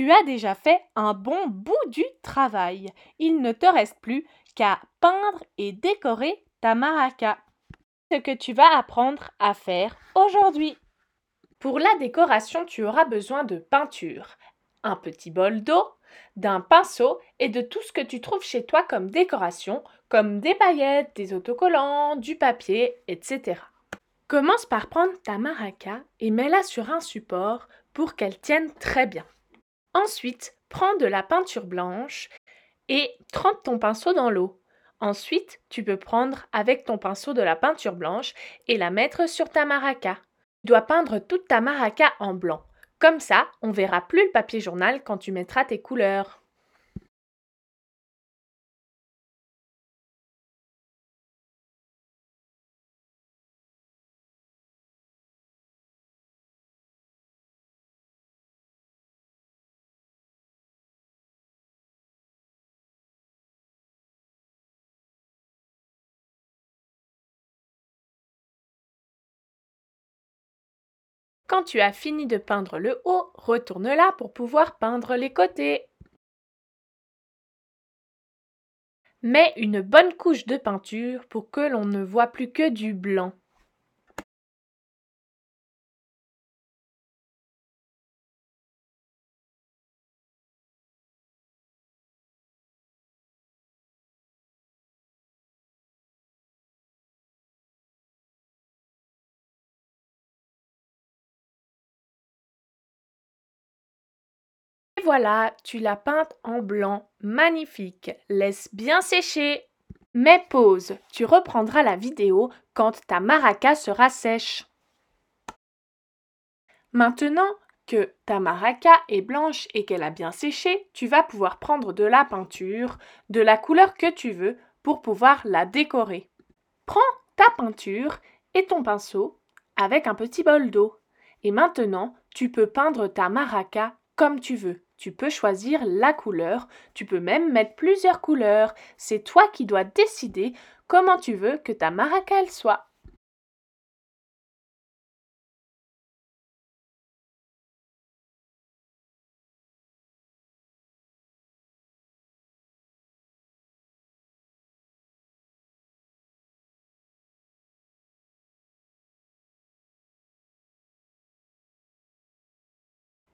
tu as déjà fait un bon bout du travail. Il ne te reste plus qu'à peindre et décorer ta maraca. Ce que tu vas apprendre à faire aujourd'hui. Pour la décoration, tu auras besoin de peinture, un petit bol d'eau, d'un pinceau et de tout ce que tu trouves chez toi comme décoration, comme des paillettes, des autocollants, du papier, etc. Commence par prendre ta maraca et mets-la sur un support pour qu'elle tienne très bien. Ensuite, prends de la peinture blanche et trempe ton pinceau dans l'eau. Ensuite, tu peux prendre avec ton pinceau de la peinture blanche et la mettre sur ta maraca. Tu dois peindre toute ta maraca en blanc. Comme ça, on verra plus le papier journal quand tu mettras tes couleurs. Quand tu as fini de peindre le haut, retourne-la pour pouvoir peindre les côtés. Mets une bonne couche de peinture pour que l'on ne voit plus que du blanc. Voilà, tu l'as peinte en blanc. Magnifique. Laisse bien sécher. Mais pause, tu reprendras la vidéo quand ta maraca sera sèche. Maintenant que ta maraca est blanche et qu'elle a bien séché, tu vas pouvoir prendre de la peinture, de la couleur que tu veux, pour pouvoir la décorer. Prends ta peinture et ton pinceau avec un petit bol d'eau. Et maintenant, tu peux peindre ta maraca comme tu veux. Tu peux choisir la couleur, tu peux même mettre plusieurs couleurs. C'est toi qui dois décider comment tu veux que ta maraca soit.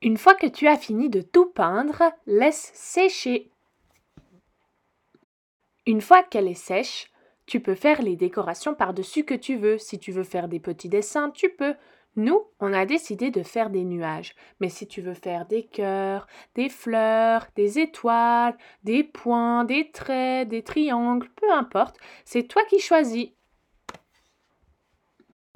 Une fois que tu as fini de tout peindre, laisse sécher. Une fois qu'elle est sèche, tu peux faire les décorations par-dessus que tu veux. Si tu veux faire des petits dessins, tu peux. Nous, on a décidé de faire des nuages. Mais si tu veux faire des cœurs, des fleurs, des étoiles, des points, des traits, des triangles, peu importe, c'est toi qui choisis.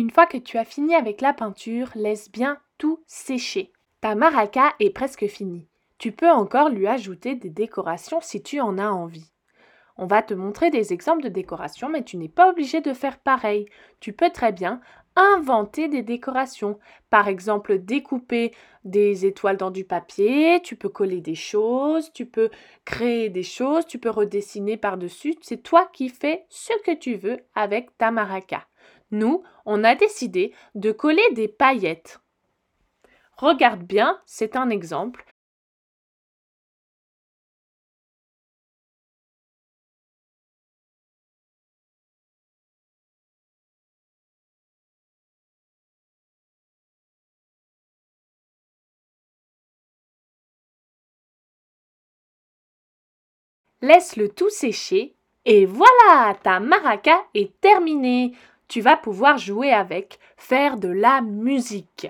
Une fois que tu as fini avec la peinture, laisse bien tout sécher. Ta maraca est presque finie. Tu peux encore lui ajouter des décorations si tu en as envie. On va te montrer des exemples de décorations, mais tu n'es pas obligé de faire pareil. Tu peux très bien inventer des décorations. Par exemple, découper des étoiles dans du papier, tu peux coller des choses, tu peux créer des choses, tu peux redessiner par-dessus. C'est toi qui fais ce que tu veux avec ta maraca. Nous, on a décidé de coller des paillettes. Regarde bien, c'est un exemple. Laisse le tout sécher et voilà, ta maraca est terminée. Tu vas pouvoir jouer avec, faire de la musique.